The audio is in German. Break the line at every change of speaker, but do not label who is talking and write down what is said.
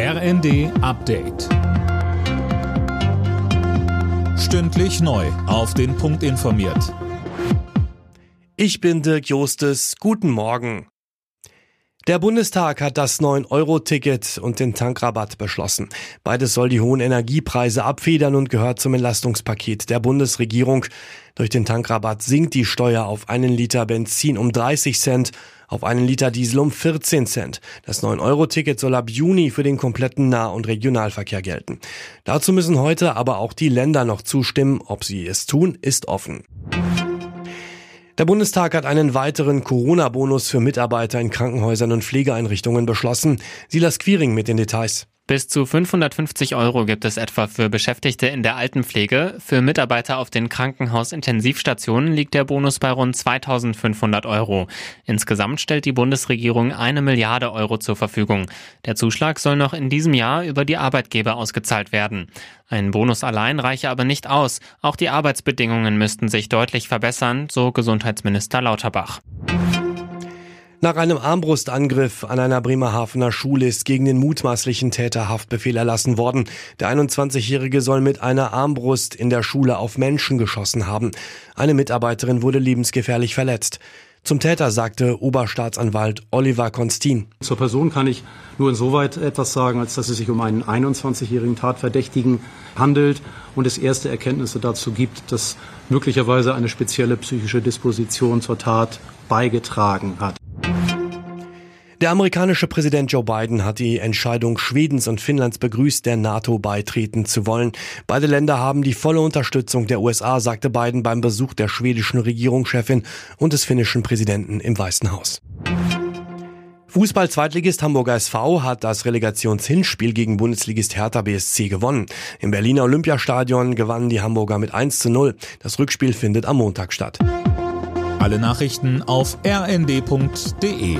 RND Update. Stündlich neu. Auf den Punkt informiert.
Ich bin Dirk Jostes. Guten Morgen. Der Bundestag hat das 9-Euro-Ticket und den Tankrabatt beschlossen. Beides soll die hohen Energiepreise abfedern und gehört zum Entlastungspaket der Bundesregierung. Durch den Tankrabatt sinkt die Steuer auf einen Liter Benzin um 30 Cent, auf einen Liter Diesel um 14 Cent. Das 9-Euro-Ticket soll ab Juni für den kompletten Nah- und Regionalverkehr gelten. Dazu müssen heute aber auch die Länder noch zustimmen. Ob sie es tun, ist offen. Der Bundestag hat einen weiteren Corona-Bonus für Mitarbeiter in Krankenhäusern und Pflegeeinrichtungen beschlossen. Silas Quiring mit den Details.
Bis zu 550 Euro gibt es etwa für Beschäftigte in der Altenpflege. Für Mitarbeiter auf den Krankenhausintensivstationen liegt der Bonus bei rund 2500 Euro. Insgesamt stellt die Bundesregierung eine Milliarde Euro zur Verfügung. Der Zuschlag soll noch in diesem Jahr über die Arbeitgeber ausgezahlt werden. Ein Bonus allein reiche aber nicht aus. Auch die Arbeitsbedingungen müssten sich deutlich verbessern, so Gesundheitsminister Lauterbach.
Nach einem Armbrustangriff an einer Bremerhavener Schule ist gegen den mutmaßlichen Täter Haftbefehl erlassen worden. Der 21-Jährige soll mit einer Armbrust in der Schule auf Menschen geschossen haben. Eine Mitarbeiterin wurde lebensgefährlich verletzt. Zum Täter sagte Oberstaatsanwalt Oliver Konstin.
Zur Person kann ich nur insoweit etwas sagen, als dass es sich um einen 21-jährigen Tatverdächtigen handelt und es erste Erkenntnisse dazu gibt, dass möglicherweise eine spezielle psychische Disposition zur Tat beigetragen hat.
Der amerikanische Präsident Joe Biden hat die Entscheidung Schwedens und Finnlands begrüßt, der NATO beitreten zu wollen. Beide Länder haben die volle Unterstützung der USA, sagte Biden beim Besuch der schwedischen Regierungschefin und des finnischen Präsidenten im Weißen Haus. Fußball-Zweitligist Hamburger SV hat das Relegationshinspiel gegen Bundesligist Hertha BSC gewonnen. Im Berliner Olympiastadion gewannen die Hamburger mit 1 zu 0. Das Rückspiel findet am Montag statt.
Alle Nachrichten auf rnd.de